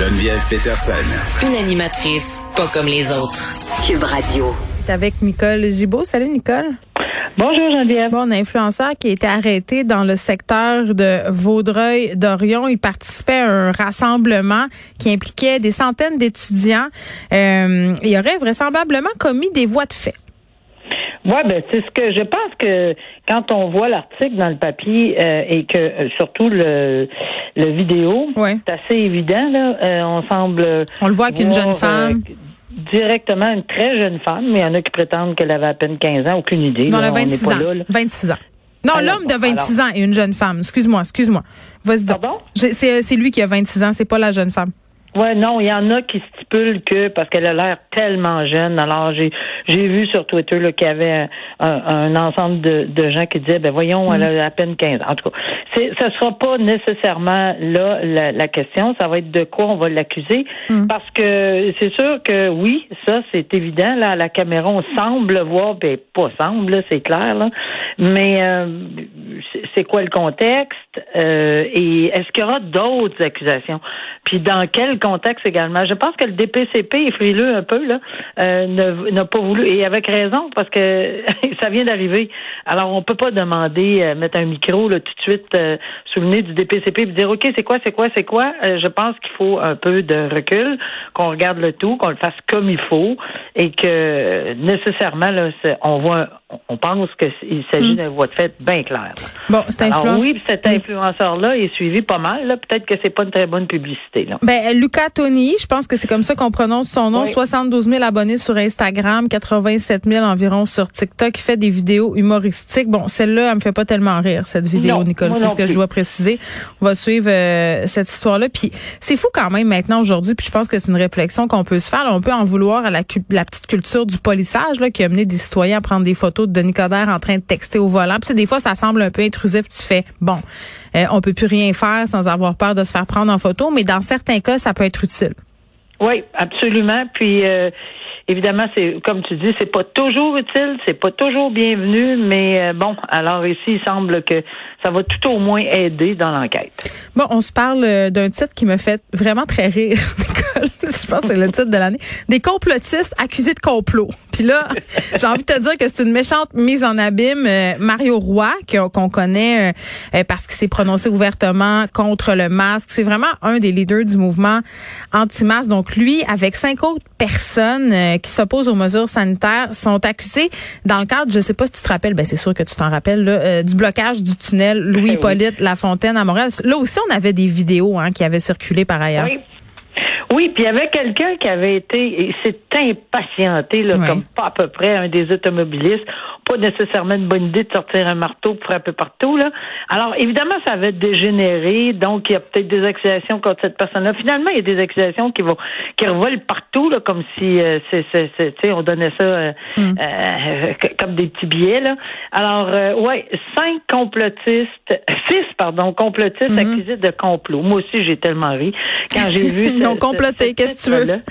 Geneviève Peterson. Une animatrice pas comme les autres. Cube Radio. Avec Nicole Gibault. Salut Nicole. Bonjour Geneviève. Bon, un influenceur qui a été arrêté dans le secteur de Vaudreuil-Dorion. Il participait à un rassemblement qui impliquait des centaines d'étudiants. Euh, il aurait vraisemblablement commis des voies de fait. Oui, ben c'est ce que je pense que quand on voit l'article dans le papier euh, et que euh, surtout le, le vidéo, c'est assez évident là. on semble. On le voit avec une jeune femme directement une très jeune femme, mais il y en a qui prétendent qu'elle avait à peine 15 ans, aucune idée. Non, elle a 26 ans. 26 ans. Non, l'homme de 26 ans et une jeune femme. Excuse-moi, excuse-moi. Vas-y. Pardon? C'est lui qui a 26 ans, c'est pas la jeune femme. Ouais, non, il y en a qui que parce qu'elle a l'air tellement jeune. Alors j'ai j'ai vu sur Twitter qu'il y avait un, ensemble de, de, gens qui disaient ben voyons, elle a à peine 15 ans. En tout cas, c'est ça sera pas nécessairement là la, question. Ça va être de quoi on va l'accuser mm. parce que c'est sûr que oui, ça c'est évident. Là, à la caméra, on semble voir, ben pas semble, c'est clair là. Mais euh, c'est quoi le contexte? Euh, et est-ce qu'il y aura d'autres accusations? Puis dans quel contexte également? Je pense que le DPCP est frileux un peu, là, euh, n'a pas voulu, et avec raison, parce que ça vient d'arriver. Alors, on peut pas demander, euh, mettre un micro là, tout de suite euh, du DPCP et dire, OK, c'est quoi, c'est quoi, c'est quoi? Euh, je pense qu'il faut un peu de recul, qu'on regarde le tout, qu'on le fasse comme il faut, et que nécessairement, là, on voit, on pense qu'il s'agit mm. d'une voie de fait bien claire. Bon, c'est influence... oui, cet influenceur-là est suivi pas mal. Peut-être que c'est pas une très bonne publicité. Là. Ben, Lucas Tony, je pense que c'est comme ça qu'on prononce son nom. 72 000 abonnés sur Instagram, 87 000 environ sur TikTok. Il fait des vidéos humoristiques. Bon, celle-là, elle me fait pas tellement rire, cette vidéo, Nicole. C'est ce que je dois préciser. On va suivre euh, cette histoire-là. Puis c'est fou quand même maintenant aujourd'hui. Puis je pense que c'est une réflexion qu'on peut se faire. on peut en vouloir à la, la petite culture du polissage là, qui a amené des citoyens à prendre des photos de Denis Coderre en train de texter au volant. Puis des fois, ça semble un peu intrusif. Tu fais bon, euh, on peut plus rien faire sans avoir peur de se faire prendre en photo. Mais dans certains cas, ça peut être utile. Oui, absolument. Puis euh, évidemment, c'est comme tu dis, c'est pas toujours utile, c'est pas toujours bienvenu, mais euh, bon, alors ici, il semble que ça va tout au moins aider dans l'enquête. Bon, on se parle euh, d'un titre qui me fait vraiment très rire, Je pense que c'est le titre de l'année. Des complotistes accusés de complot. Puis là, j'ai envie de te dire que c'est une méchante mise en abîme. Euh, Mario Roy, qu'on connaît parce qu'il s'est prononcé ouvertement contre le masque. C'est vraiment un des leaders du mouvement anti-masque. Donc lui, avec cinq autres personnes qui s'opposent aux mesures sanitaires sont accusés dans le cadre, je sais pas si tu te rappelles, ben c'est sûr que tu t'en rappelles, là, euh, du blocage du tunnel Louis-Hippolyte Lafontaine à Montréal. Là aussi, on avait des vidéos hein, qui avaient circulé par ailleurs. Oui. Oui, puis il y avait quelqu'un qui avait été, et s'est impatienté, là, comme pas à peu près un des automobilistes pas nécessairement une bonne idée de sortir un marteau pour frapper partout. Là. Alors, évidemment, ça avait dégénéré, donc il y a peut-être des accusations contre cette personne-là. Finalement, il y a des accusations qui vont qui revolent partout, là, comme si euh, c'est, c'est, on donnait ça euh, hmm. euh, comme des petits billets. Là. Alors, ouais, cinq complotistes, six, pardon, complotistes hmm. accusés de complot. Moi aussi, j'ai tellement ri quand j'ai vu. Ont comploté, qu'est-ce que tu veux?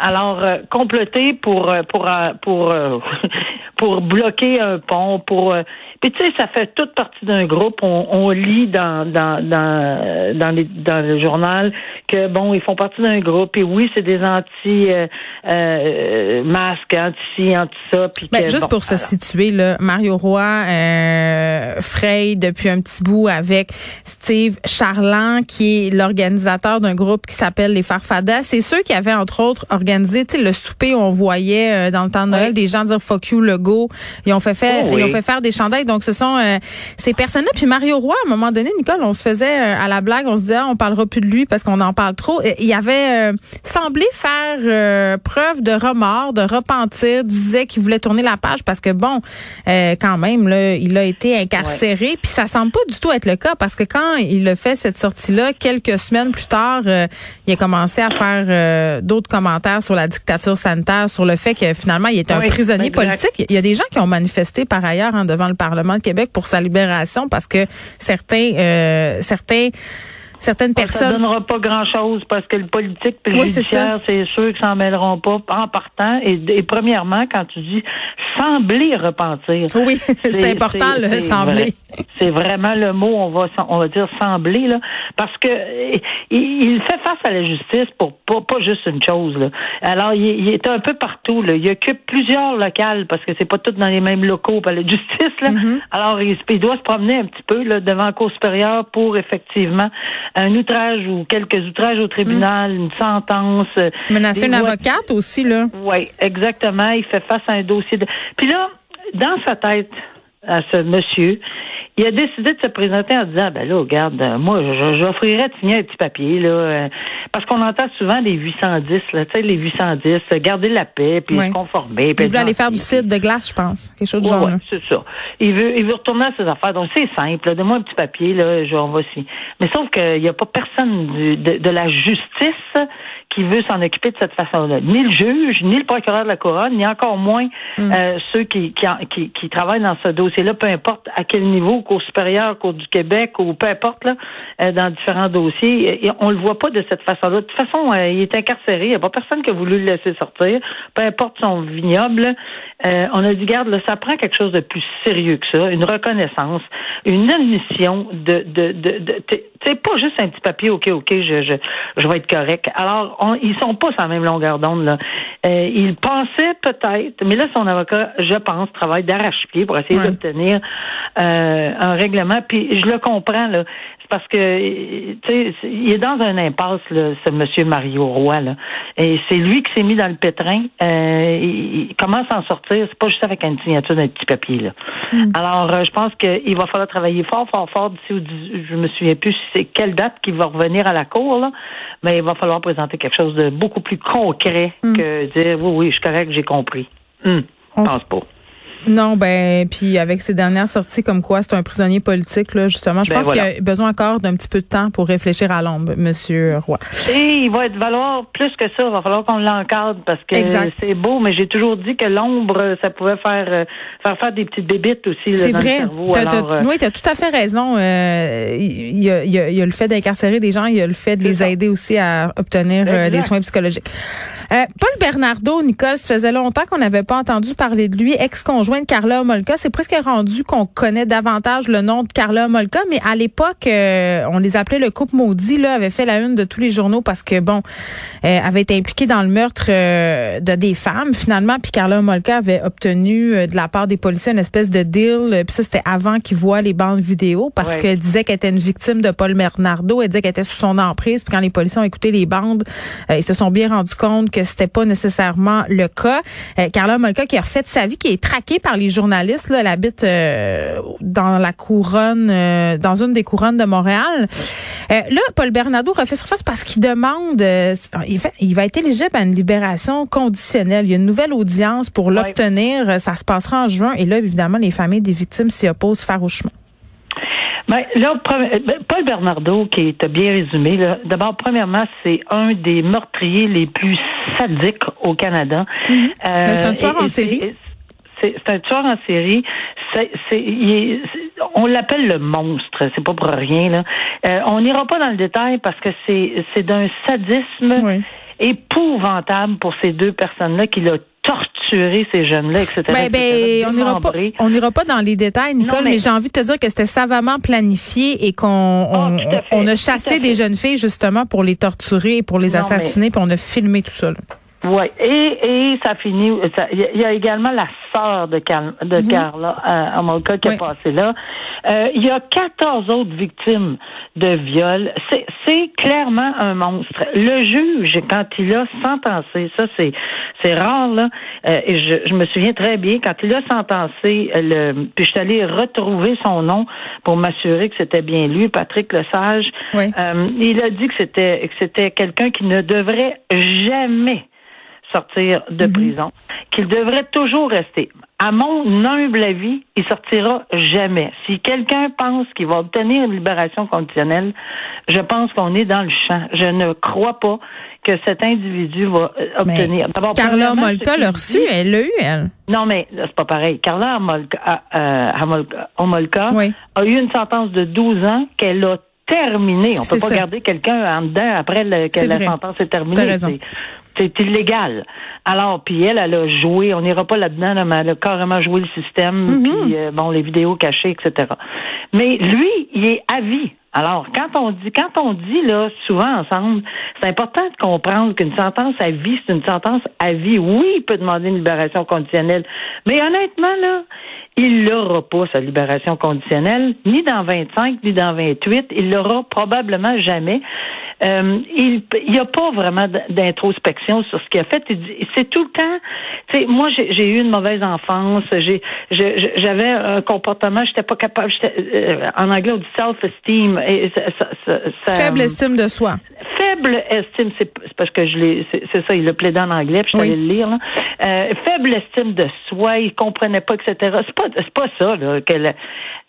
alors, comploter pour pour pour pour bloquer un pont, pour euh, puis tu sais, ça fait toute partie d'un groupe. On, on, lit dans dans dans dans, les, dans le journal que bon, ils font partie d'un groupe. Et oui, c'est des anti euh, euh masques, anti anti ça. Puis ben, juste pour se situer là, Mario Roy, euh, Frey depuis un petit bout avec Steve Charland, qui est l'organisateur d'un groupe qui s'appelle les Farfadas. C'est ceux qui avaient entre autres organisé, tu sais, le souper. Où on voyait euh, dans le temps de Noël des gens dire fuck you le go. Ils ont fait faire, oh ils ont fait faire des chandails. Donc, ce sont euh, ces personnes-là. Puis Mario Roy, à un moment donné, Nicole, on se faisait euh, à la blague, on se disait, ah, on parlera plus de lui parce qu'on en parle trop. Il avait semblé faire preuve de remords, de repentir, disait qu'il voulait tourner la page parce que bon, quand même là, il a été incarcéré, puis ça semble pas du tout être le cas parce que quand il a fait cette sortie-là, quelques semaines plus tard, il a commencé à faire d'autres commentaires sur la dictature sanitaire, sur le fait que finalement il était un prisonnier politique. Il y a des gens qui ont manifesté par ailleurs hein, devant le Parlement de Québec pour sa libération parce que certains, euh, certains certaines personnes. Ça donnera pas grand-chose parce que le politique et le judiciaire, c'est sûr qu'ils s'en mêleront pas en partant. Et, premièrement, quand tu dis sembler repentir. Oui, c'est important le sembler. C'est vraiment le mot, on va on va dire sembler là, parce que il, fait face à la justice pour pas, pas juste une chose là. Alors il, est un peu partout là. Il occupe plusieurs locales parce que c'est pas tout dans les mêmes locaux par la justice là. Mm-hmm. Alors il, doit se promener un petit peu là devant la cour supérieure pour effectivement un outrage ou quelques outrages au tribunal, mm. une sentence. Euh, Menacer une avocate aussi, là. Oui, exactement. Il fait face à un dossier de. Puis là, dans sa tête, à ce monsieur, il a décidé de se présenter en disant ben là, regarde, euh, moi, j'offrirais de signer un petit papier, là, euh, parce qu'on entend souvent les 810, là, tu sais, les 810, euh, garder la paix, puis se conformer. il veut aller faire du site de glace, je pense. Quelque chose de genre. c'est ça. Il veut, il veut retourner à ses affaires. Donc, c'est simple. Donne-moi un petit papier, là, je, on va aussi. Mais sauf qu'il n'y a pas personne de, de la justice qui veut s'en occuper de cette façon-là. Ni le juge, ni le procureur de la couronne, ni encore moins mm. euh, ceux qui, qui, qui, travaillent dans ce dossier-là, peu importe à quel niveau, Cour supérieure, Cour du Québec ou peu importe, là, euh, dans différents dossiers. Et on le voit pas de cette façon-là. De toute façon, euh, il est incarcéré. Il n'y a pas personne qui a voulu le laisser sortir, peu importe son vignoble. on a dit, garde, là, ça prend quelque chose de plus sérieux que ça, une reconnaissance, une admission de... de, de, de c'est pas juste un petit papier, OK, OK, je, je, je vais être correct. Alors, on, ils sont pas sur la même longueur d'onde. Là. Euh, il pensait peut-être, mais là, son avocat, je pense, travaille d'arrache-pied pour essayer d'obtenir euh, un règlement. Puis je le comprends, là. C'est parce que, tu sais, il est dans un impasse, là, ce monsieur Mario Roy, là. Et c'est lui qui s'est mis dans le pétrin. Euh, il, commence à en sortir. C'est pas juste avec une signature d'un petit papier, là. Hmm. Alors, euh, je pense qu'il va falloir travailler fort, fort, fort d'ici, je me souviens plus c'est quelle date qu'il va revenir à la cour, là. Mais il va falloir présenter quelque chose de beaucoup plus concret hmm. que dire, oui, oui, je suis correct, j'ai compris. Hmm. Je pense pas. Non, ben, puis avec ces dernières sorties comme quoi c'est un prisonnier politique, là, justement, je ben pense qu'il a besoin encore d'un petit peu de temps pour réfléchir à l'ombre, Monsieur Roy. Et il va être valoir plus que ça. Il va falloir qu'on l'encadre parce que c'est beau, mais j'ai toujours dit que l'ombre, ça pouvait faire, euh, faire faire des petites bébites aussi. C'est vrai. Euh, oui, tu as tout à fait raison. Euh, il, y a, il, y a, le fait d'incarcérer des gens, il y a le fait de les aider aussi à obtenir des soins psychologiques. Paul Bernardo, Nicole, ça faisait longtemps qu'on n'avait pas entendu parler de lui, ex-conjoint de Carla Molka. C'est presque rendu qu'on connaît davantage le nom de Carla Molka, mais à l'époque, euh, on les appelait le couple maudit, là, avait fait la une de tous les journaux parce que, bon, euh, avait été impliquée dans le meurtre euh, de des femmes, finalement, puis Carla Molka avait obtenu de la part des policiers une espèce de deal, puis ça, c'était avant qu'ils voient les bandes vidéo, parce qu'elle disait qu'elle était une victime de Paul Bernardo, elle disait qu'elle était sous son emprise, puis quand les policiers ont écouté les bandes, ils se sont bien rendus compte que c'était pas nécessairement le cas. Carla Molka qui a refait sa vie, qui est traquée par les journalistes. Là, elle habite euh, dans la couronne, euh, dans une des couronnes de Montréal. Euh, là, Paul Bernardo refait surface parce qu'il demande, il, il va être éligible à une libération conditionnelle. Il y a une nouvelle audience pour l'obtenir. Ça se passera en juin. Et là, évidemment, les familles des victimes s'y opposent farouchement. Ben, là, ben, Paul Bernardo, qui est bien résumé, d'abord, premièrement, c'est un des meurtriers les plus sadiques au Canada. Mm-hmm. c'est un tueur en série c'est un tueur en série. On l'appelle le monstre. C'est pas pour rien là. Euh, on n'ira pas dans le détail parce que c'est, c'est d'un sadisme épouvantable pour ces deux personnes-là qui l'ont ces jeunes-là, etc. Ben, ben, on n'ira pas, on n'ira pas dans les détails, Nicole, mais, j'ai envie de te dire que c'était savamment planifié et qu'on on, ah, a chassé des jeunes filles justement pour les torturer, pour les assassiner, puis on a filmé tout ça. Oui, et, et ça finit. Il y a également la sœur de, de mhm. Carla euh, Amolka qui est passée là. Euh, il y a 14 autres victimes de viol. C'est clairement un monstre. Le juge, quand il a sentencé, ça c'est c'est rare là, euh, et je, je, me souviens très bien quand il a sentencé le, puis je suis allée retrouver son nom pour m'assurer que c'était bien lui, Patrick Lesage. Euh, il a dit que c'était que c'était quelqu'un qui ne devrait jamais sortir de mhm. prison, qu'il devrait toujours rester. À mon humble avis, il sortira jamais. Si quelqu'un pense qu'il va obtenir une libération conditionnelle, je pense qu'on est dans le champ. Je ne crois pas que cet individu va euh, obtenir. Carla Molka l'a reçu, elle l'a eu, elle. Non, mais c'est pas pareil. Carla Molka, euh, a eu une sentence de 12 ans qu'elle a terminée. On peut pas garder quelqu'un en dedans après que la sentence est terminée. C'est illégal. Alors, puis elle, elle a joué, on n'ira pas là-dedans, mais elle a carrément joué le système, mm-hmm. puis euh, bon, les vidéos cachées, etc. Mais lui, il est à vie. Alors, quand on dit, quand on dit là, souvent ensemble, c'est important de comprendre qu'une sentence à vie, c'est une sentence à vie. Oui, il peut demander une libération conditionnelle, mais honnêtement là, il l'aura pas sa libération conditionnelle, ni dans 25, ni dans 28. Il l'aura probablement jamais. Euh, il n'y a pas vraiment d'introspection sur ce qu'il a fait. C'est tout le temps. Moi, j'ai eu une mauvaise enfance. J'ai, j'avais un comportement. J'étais pas capable. Euh, en anglais, on dit self-esteem. Faible estime de soi faible estime, c'est parce que je l'ai, c'est ça, il l'a plaidé en anglais, puis je suis le lire. Là. Euh, faible estime de soi, il comprenait pas, etc. C'est pas, c'est pas ça là.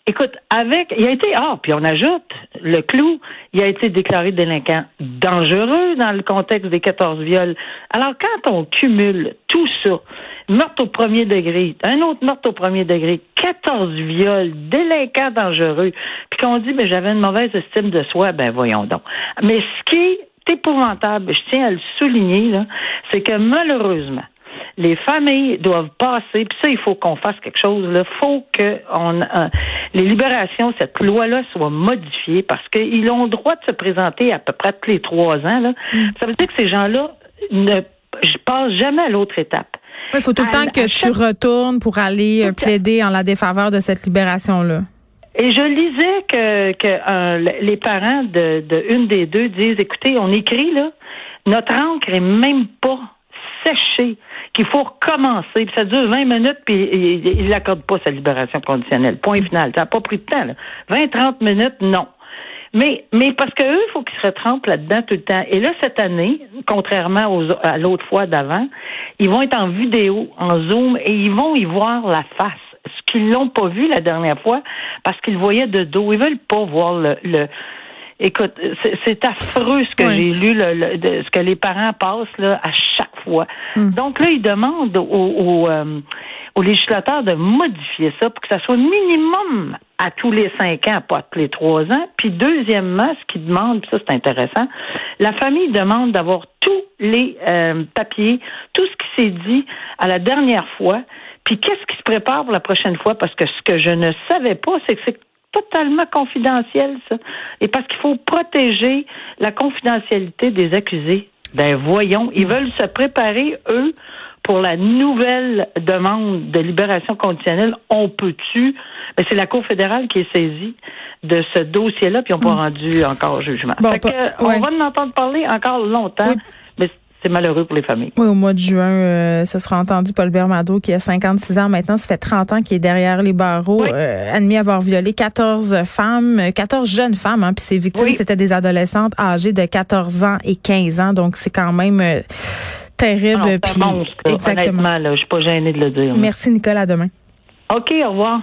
écoute, avec, il a été, ah, puis on ajoute le clou, il a été déclaré délinquant dangereux dans le contexte des 14 viols. Alors quand on cumule tout ça, meurtre au premier degré, un autre meurtre au premier degré, 14 viols, délinquant dangereux, puis qu'on dit, mais j'avais une mauvaise estime de soi, ben voyons donc. Mais ce qui est épouvantable, je tiens à le souligner, là, c'est que malheureusement, les familles doivent passer, puis ça, il faut qu'on fasse quelque chose. Il faut que on, euh, les libérations, cette loi-là soit modifiée parce qu'ils ont le droit de se présenter à peu près tous les trois ans. Là. Mm. Ça veut dire que ces gens-là ne passent jamais à l'autre étape. Il faut tout le temps que tu retournes pour aller euh, plaider en la défaveur de cette libération-là. Et je lisais que, que euh, les parents de, de, une des deux disent, écoutez, on écrit là, notre encre est même pas séchée, qu'il faut recommencer. Puis ça dure 20 minutes, puis il n'accorde pas sa libération conditionnelle. Point final. Ça n'a pas pris de temps. Là. 20-30 minutes, non. Mais, mais parce qu'eux, il faut qu'ils se retrempent là-dedans tout le temps. Et là, cette année, contrairement aux, à l'autre fois d'avant, ils vont être en vidéo, en zoom, et ils vont y voir la face ce qu'ils l'ont pas vu la dernière fois parce qu'ils voyaient de dos. Ils veulent pas voir le, le Écoute, c'est affreux ce que j'ai lu, le, de, ce que les parents passent là, à chaque fois. Hmm. Donc là, ils demandent aux, euh, aux, législateurs de modifier ça pour que ça soit minimum à tous les cinq ans, pas à tous les trois ans. Puis deuxièmement, ce qu'ils demandent, ça c'est intéressant, la famille demande d'avoir tous les euh, papiers, tout ce qui s'est dit à la dernière fois, puis qu'est-ce qui se prépare pour la prochaine fois? Parce que ce que je ne savais pas, c'est que c'est totalement confidentiel, ça. Et parce qu'il faut protéger la confidentialité des accusés. Ben voyons, ils veulent se préparer, eux, pour la nouvelle demande de libération conditionnelle. On peut-tu? Ben, c'est la Cour fédérale qui est saisie de ce dossier-là, puis on n'a pas hmm. rendu encore jugement. que, On va en entendre parler encore longtemps c'est malheureux pour les familles. Oui, au mois de juin, euh, ce sera entendu Paul Bermado, qui a 56 ans maintenant. Ça fait 30 ans qu'il est derrière les barreaux, euh, admis avoir violé 14 femmes, 14 jeunes femmes. Hein, puis ses victimes, c'était des adolescentes âgées de 14 ans et 15 ans. Donc, c'est quand même euh, terrible. Ah non, puis, exactement. Là, je suis pas gênée de le dire. Merci, Nicolas. À demain. OK, au revoir.